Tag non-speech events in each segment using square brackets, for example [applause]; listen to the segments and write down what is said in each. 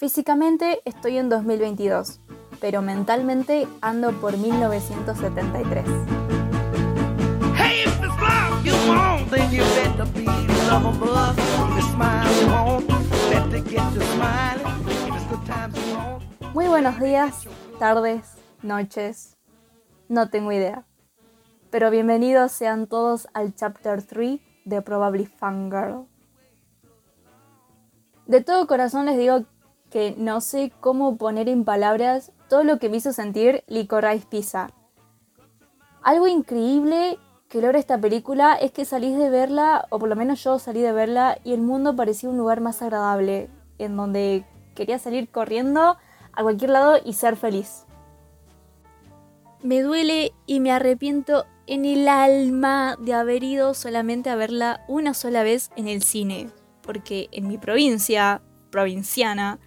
Físicamente estoy en 2022, pero mentalmente ando por 1973. Muy buenos días, tardes, noches, no tengo idea. Pero bienvenidos sean todos al Chapter 3 de Probably Fangirl. De todo corazón les digo que no sé cómo poner en palabras todo lo que me hizo sentir Licorice Pizza. Algo increíble que logra esta película es que salís de verla, o por lo menos yo salí de verla, y el mundo parecía un lugar más agradable, en donde quería salir corriendo a cualquier lado y ser feliz. Me duele y me arrepiento en el alma de haber ido solamente a verla una sola vez en el cine, porque en mi provincia, provinciana,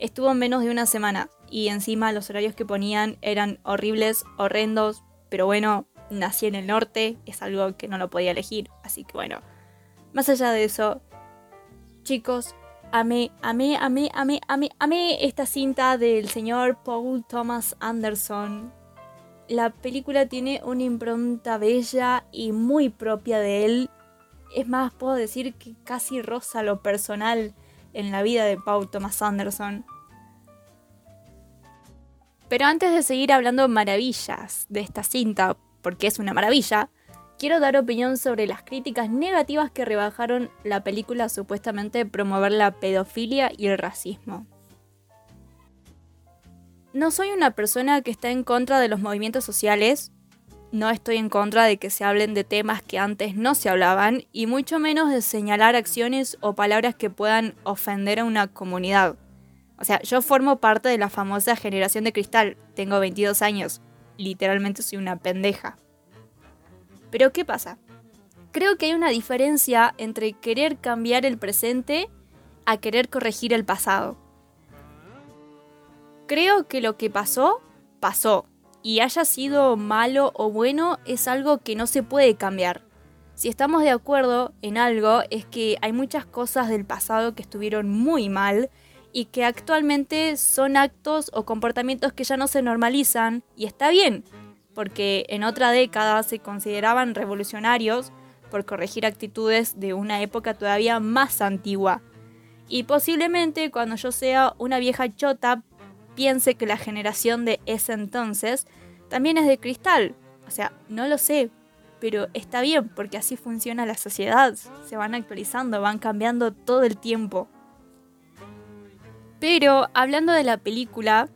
estuvo menos de una semana y encima los horarios que ponían eran horribles, horrendos, pero bueno, nací en el norte, es algo que no lo podía elegir, así que bueno, más allá de eso, chicos, amé, amé, amé, amé, amé, amé esta cinta del señor Paul Thomas Anderson. La película tiene una impronta bella y muy propia de él. Es más, puedo decir que casi roza lo personal en la vida de Paul Thomas Anderson. Pero antes de seguir hablando maravillas de esta cinta, porque es una maravilla, quiero dar opinión sobre las críticas negativas que rebajaron la película supuestamente promover la pedofilia y el racismo. No soy una persona que está en contra de los movimientos sociales, no estoy en contra de que se hablen de temas que antes no se hablaban y mucho menos de señalar acciones o palabras que puedan ofender a una comunidad. O sea, yo formo parte de la famosa generación de cristal, tengo 22 años, literalmente soy una pendeja. Pero ¿qué pasa? Creo que hay una diferencia entre querer cambiar el presente a querer corregir el pasado. Creo que lo que pasó, pasó. Y haya sido malo o bueno es algo que no se puede cambiar. Si estamos de acuerdo en algo es que hay muchas cosas del pasado que estuvieron muy mal y que actualmente son actos o comportamientos que ya no se normalizan y está bien, porque en otra década se consideraban revolucionarios por corregir actitudes de una época todavía más antigua. Y posiblemente cuando yo sea una vieja chota piense que la generación de ese entonces también es de cristal. O sea, no lo sé, pero está bien porque así funciona la sociedad. Se van actualizando, van cambiando todo el tiempo. Pero hablando de la película,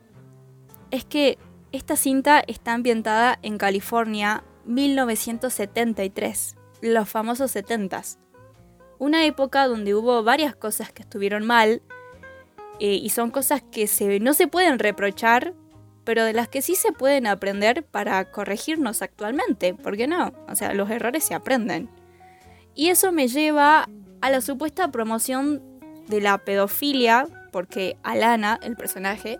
es que esta cinta está ambientada en California 1973, los famosos 70s. Una época donde hubo varias cosas que estuvieron mal eh, y son cosas que no se pueden reprochar, pero de las que sí se pueden aprender para corregirnos actualmente, ¿por qué no? O sea, los errores se aprenden. Y eso me lleva a la supuesta promoción de la pedofilia porque Alana, el personaje,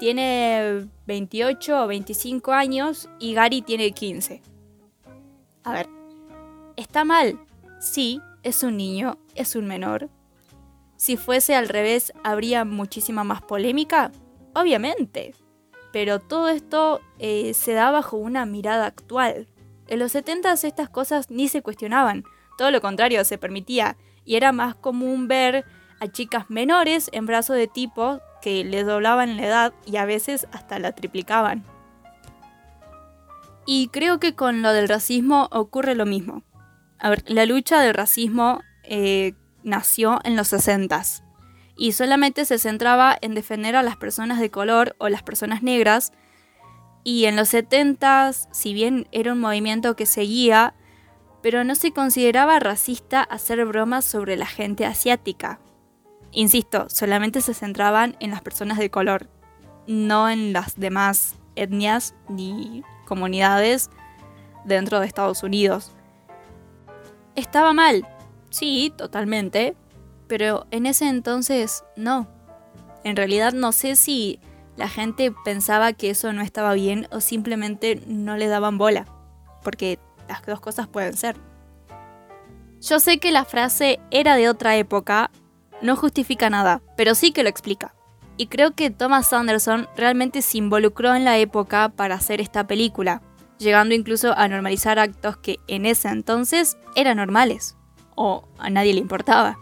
tiene 28 o 25 años y Gary tiene 15. A ver, ¿está mal? Sí, es un niño, es un menor. Si fuese al revés, ¿habría muchísima más polémica? Obviamente. Pero todo esto eh, se da bajo una mirada actual. En los 70 estas cosas ni se cuestionaban, todo lo contrario, se permitía, y era más común ver a chicas menores en brazos de tipos que les doblaban la edad y a veces hasta la triplicaban. Y creo que con lo del racismo ocurre lo mismo. A ver, la lucha del racismo eh, nació en los 60 y solamente se centraba en defender a las personas de color o las personas negras. Y en los 70 si bien era un movimiento que seguía, pero no se consideraba racista hacer bromas sobre la gente asiática. Insisto, solamente se centraban en las personas de color, no en las demás etnias ni comunidades dentro de Estados Unidos. Estaba mal, sí, totalmente, pero en ese entonces no. En realidad no sé si la gente pensaba que eso no estaba bien o simplemente no le daban bola, porque las dos cosas pueden ser. Yo sé que la frase era de otra época no justifica nada, pero sí que lo explica. y creo que Thomas Anderson realmente se involucró en la época para hacer esta película, llegando incluso a normalizar actos que en ese entonces eran normales, o a nadie le importaba.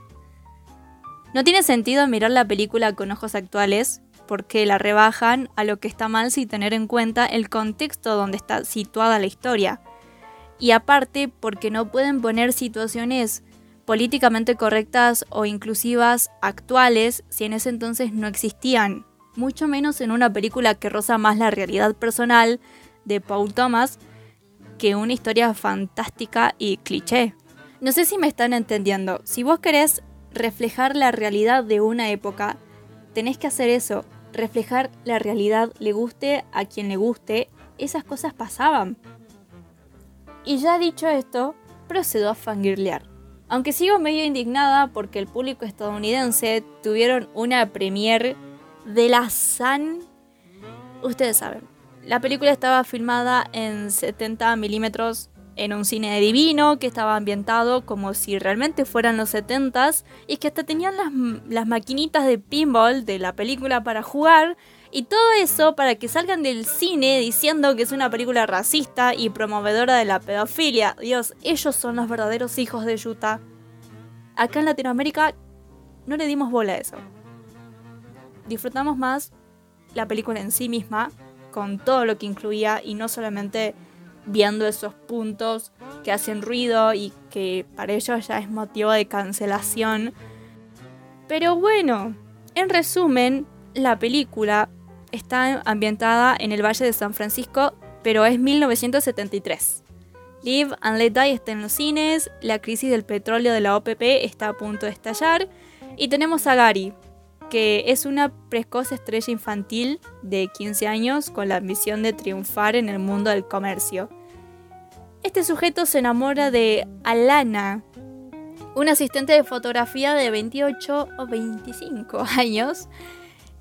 No tiene sentido mirar la película con ojos actuales, porque la rebajan a lo que está mal sin tener en cuenta el contexto donde está situada la historia. Y aparte porque no pueden poner situaciones políticamente correctas o inclusivas actuales si en ese entonces no existían, mucho menos en una película que roza más la realidad personal de Paul Thomas que una historia fantástica y cliché. No sé si me están entendiendo, si vos querés reflejar la realidad de una época, tenés que hacer eso, reflejar la realidad, le guste a quien le guste, esas cosas pasaban. Y ya dicho esto, procedo a fangirlear. Aunque sigo medio indignada porque el público estadounidense tuvieron una premiere de la Sun. Ustedes saben, la película estaba filmada en 70 milímetros en un cine divino que estaba ambientado como si realmente fueran los 70s y que hasta tenían las, las maquinitas de pinball de la película para jugar y todo eso para que salgan del cine diciendo que es una película racista y promovedora de la pedofilia. Dios, ellos son los verdaderos hijos de Utah. Acá en Latinoamérica no le dimos bola a eso. Disfrutamos más la película en sí misma, con todo lo que incluía y no solamente viendo esos puntos que hacen ruido y que para ellos ya es motivo de cancelación. Pero bueno, en resumen, la película está ambientada en el Valle de San Francisco, pero es 1973. Live and Let Die está en los cines, la crisis del petróleo de la OPP está a punto de estallar y tenemos a Gary, que es una precoz estrella infantil de 15 años con la ambición de triunfar en el mundo del comercio. Este sujeto se enamora de Alana, una asistente de fotografía de 28 o 25 años,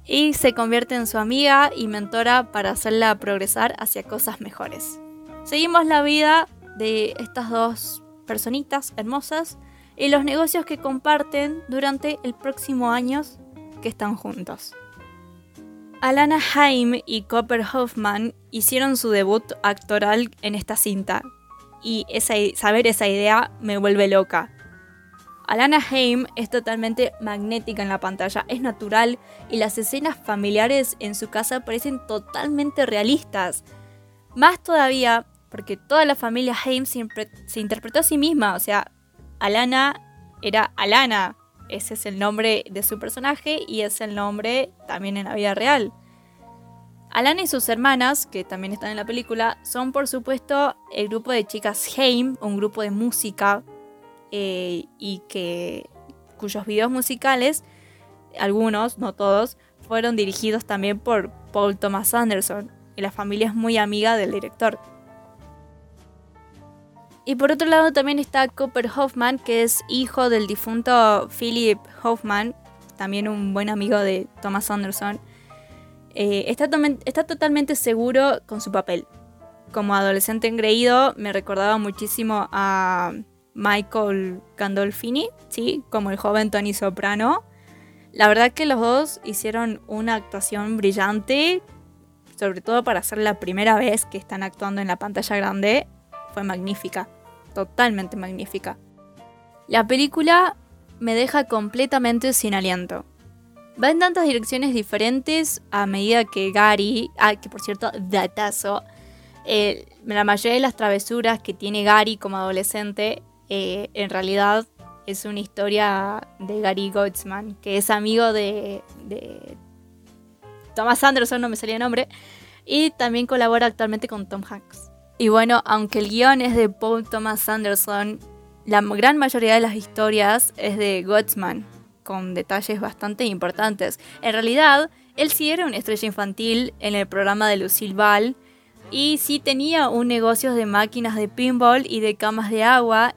y se convierte en su amiga y mentora para hacerla progresar hacia cosas mejores. Seguimos la vida de estas dos personitas hermosas y los negocios que comparten durante el próximo año que están juntos. Alana Haim y Copper Hoffman hicieron su debut actoral en esta cinta, y saber esa idea me vuelve loca. Alana Haim es totalmente magnética en la pantalla, es natural y las escenas familiares en su casa parecen totalmente realistas. Más todavía porque toda la familia Haim se interpretó a sí misma, o sea, Alana era Alana, ese es el nombre de su personaje y es el nombre también en la vida real. Alana y sus hermanas, que también están en la película, son por supuesto el grupo de chicas Haim, un grupo de música eh, y que cuyos videos musicales, algunos, no todos, fueron dirigidos también por Paul Thomas Anderson, y la familia es muy amiga del director. Y por otro lado también está Cooper Hoffman, que es hijo del difunto Philip Hoffman, también un buen amigo de Thomas Anderson. Eh, está, está totalmente seguro con su papel. Como adolescente engreído me recordaba muchísimo a Michael Gandolfini, ¿sí? como el joven Tony Soprano. La verdad que los dos hicieron una actuación brillante, sobre todo para ser la primera vez que están actuando en la pantalla grande fue magnífica, totalmente magnífica. La película me deja completamente sin aliento. Va en tantas direcciones diferentes a medida que Gary, ah, que por cierto, datazo, eh, la mayoría de las travesuras que tiene Gary como adolescente, eh, en realidad es una historia de Gary Goetzman, que es amigo de, Thomas Anderson, no me salía el nombre, y también colabora actualmente con Tom Hanks. Y bueno, aunque el guion es de Paul Thomas Anderson, la gran mayoría de las historias es de Gottsman, con detalles bastante importantes. En realidad, él sí era una estrella infantil en el programa de Lucille Ball y sí tenía un negocio de máquinas de pinball y de camas de agua.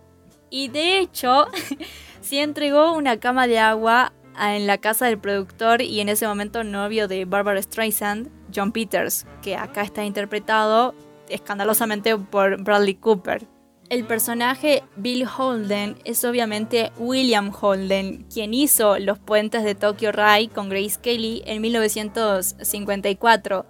Y de hecho, [laughs] sí entregó una cama de agua en la casa del productor y en ese momento novio de Barbara Streisand, John Peters, que acá está interpretado escandalosamente por Bradley Cooper. El personaje Bill Holden es obviamente William Holden, quien hizo Los Puentes de Tokyo Rai con Grace Kelly en 1954.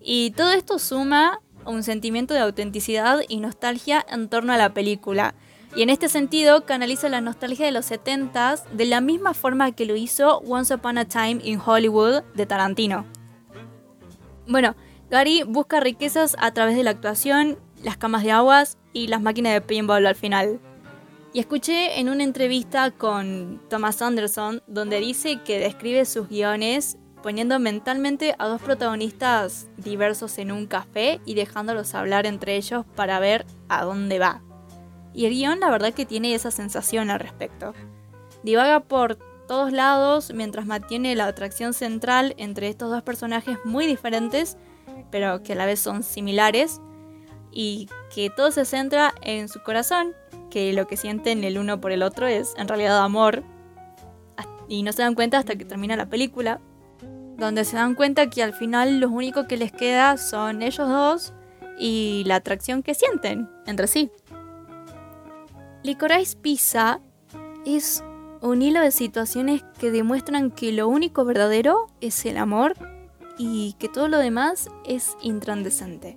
Y todo esto suma un sentimiento de autenticidad y nostalgia en torno a la película. Y en este sentido canaliza la nostalgia de los 70s de la misma forma que lo hizo Once Upon a Time in Hollywood de Tarantino. Bueno, Gary busca riquezas a través de la actuación, las camas de aguas y las máquinas de pinball al final. Y escuché en una entrevista con Thomas Anderson donde dice que describe sus guiones poniendo mentalmente a dos protagonistas diversos en un café y dejándolos hablar entre ellos para ver a dónde va. Y el guion la verdad que tiene esa sensación al respecto. Divaga por todos lados mientras mantiene la atracción central entre estos dos personajes muy diferentes, pero que a la vez son similares, y que todo se centra en su corazón, que lo que sienten el uno por el otro es en realidad amor. Y no se dan cuenta hasta que termina la película, donde se dan cuenta que al final lo único que les queda son ellos dos y la atracción que sienten entre sí. Licorice Pizza es un hilo de situaciones que demuestran que lo único verdadero es el amor y que todo lo demás es intrandescente.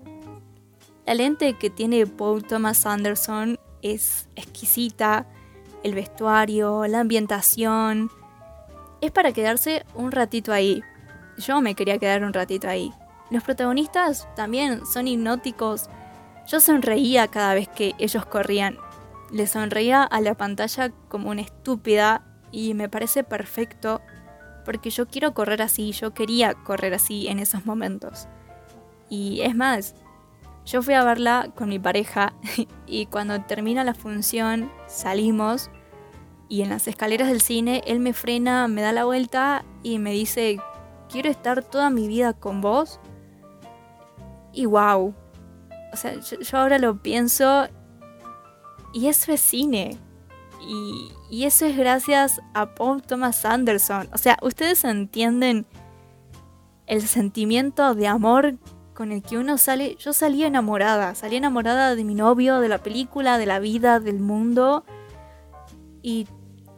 La lente que tiene Paul Thomas Anderson es exquisita, el vestuario, la ambientación. Es para quedarse un ratito ahí. Yo me quería quedar un ratito ahí. Los protagonistas también son hipnóticos. Yo sonreía cada vez que ellos corrían. Le sonreía a la pantalla como una estúpida y me parece perfecto porque yo quiero correr así, yo quería correr así en esos momentos. Y es más, yo fui a verla con mi pareja [laughs] y cuando termina la función salimos y en las escaleras del cine él me frena, me da la vuelta y me dice, quiero estar toda mi vida con vos. Y wow. O sea, yo, ahora lo pienso y eso es cine. Y, y eso es gracias a Paul Thomas Anderson. O sea, ustedes entienden el sentimiento de amor con el que uno sale, yo salí enamorada, salí enamorada de mi novio, de la película, de la vida, del mundo. Y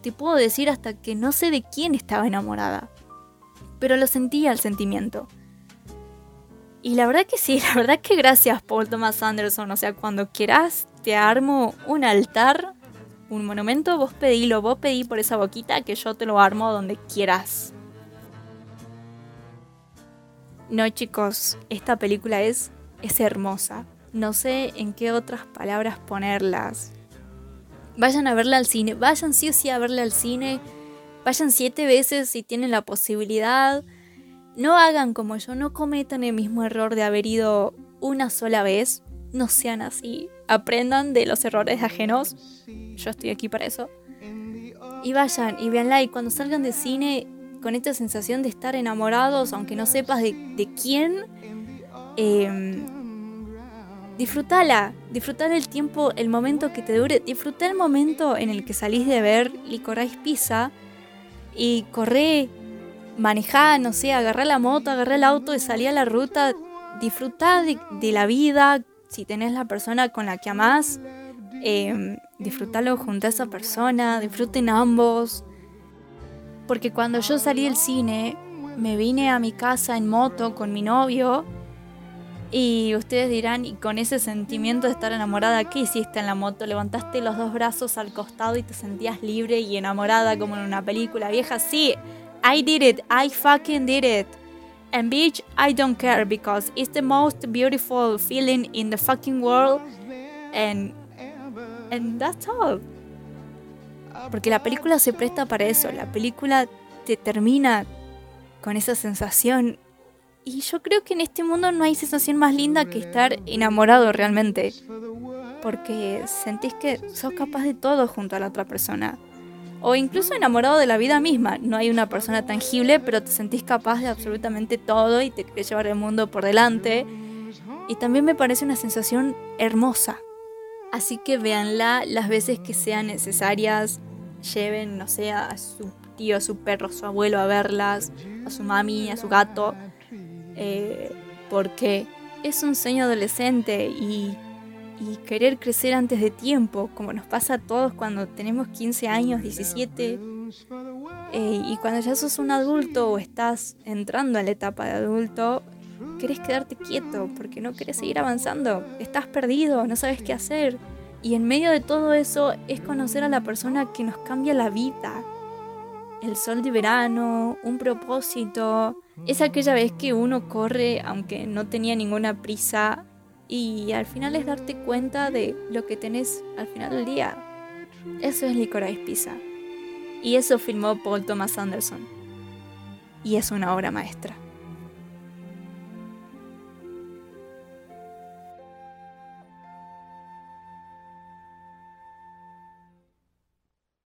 te puedo decir hasta que no sé de quién estaba enamorada. Pero lo sentía el sentimiento. Y la verdad que sí, [laughs] la verdad que gracias Paul Thomas Anderson. O sea, cuando quieras te armo un altar, un monumento, vos pedilo, vos pedí por esa boquita que yo te lo armo donde quieras. No chicos, esta película es, es hermosa. No sé en qué otras palabras ponerlas. Vayan a verla al cine, vayan sí o sí a verla al cine. Vayan siete veces si tienen la posibilidad. No hagan como yo, no cometan el mismo error de haber ido una sola vez. No sean así. Aprendan de los errores ajenos. Yo estoy aquí para eso. Y vayan y veanla y cuando salgan de cine con esta sensación de estar enamorados, aunque no sepas de, quién. Eh, disfrutala, disfrutar el tiempo, el momento que te dure, disfruta el momento en el que salís de ver Licorice Pizza y corré, manejá, no sé, agarrá la moto, agarrá el auto y salí a la ruta, disfruta de, la vida, si tenés la persona con la que amás, eh, junto a esa persona, disfruten ambos, porque cuando yo salí del cine, me vine a mi casa en moto con mi novio. Y ustedes dirán, y con ese sentimiento de estar enamorada, ¿qué hiciste en la moto? Levantaste los dos brazos al costado y te sentías libre y enamorada como en una película vieja. Sí, I did it. I fucking did it. And bitch, I don't care because it's the most beautiful feeling in the fucking world. And, and that's all. Porque la película se presta para eso, la película te termina con esa sensación. Y yo creo que en este mundo no hay sensación más linda que estar enamorado realmente. Porque sentís que sos capaz de todo junto a la otra persona. O incluso enamorado de la vida misma. No hay una persona tangible, pero te sentís capaz de absolutamente todo y te querés llevar el mundo por delante. Y también me parece una sensación hermosa. Así que véanla las veces que sean necesarias lleven, no sé, a su tío, a su perro, a su abuelo a verlas, a su mami, a su gato, eh, porque es un sueño adolescente y, y querer crecer antes de tiempo, como nos pasa a todos cuando tenemos 15 años, 17, eh, y cuando ya sos un adulto o estás entrando a la etapa de adulto, querés quedarte quieto porque no querés seguir avanzando, estás perdido, no sabes qué hacer. Y en medio de todo eso es conocer a la persona que nos cambia la vida. El sol de verano, un propósito, es aquella vez que uno corre aunque no tenía ninguna prisa y al final es darte cuenta de lo que tenés al final del día. Eso es Licorice Pizza. Y eso filmó Paul Thomas Anderson. Y es una obra maestra.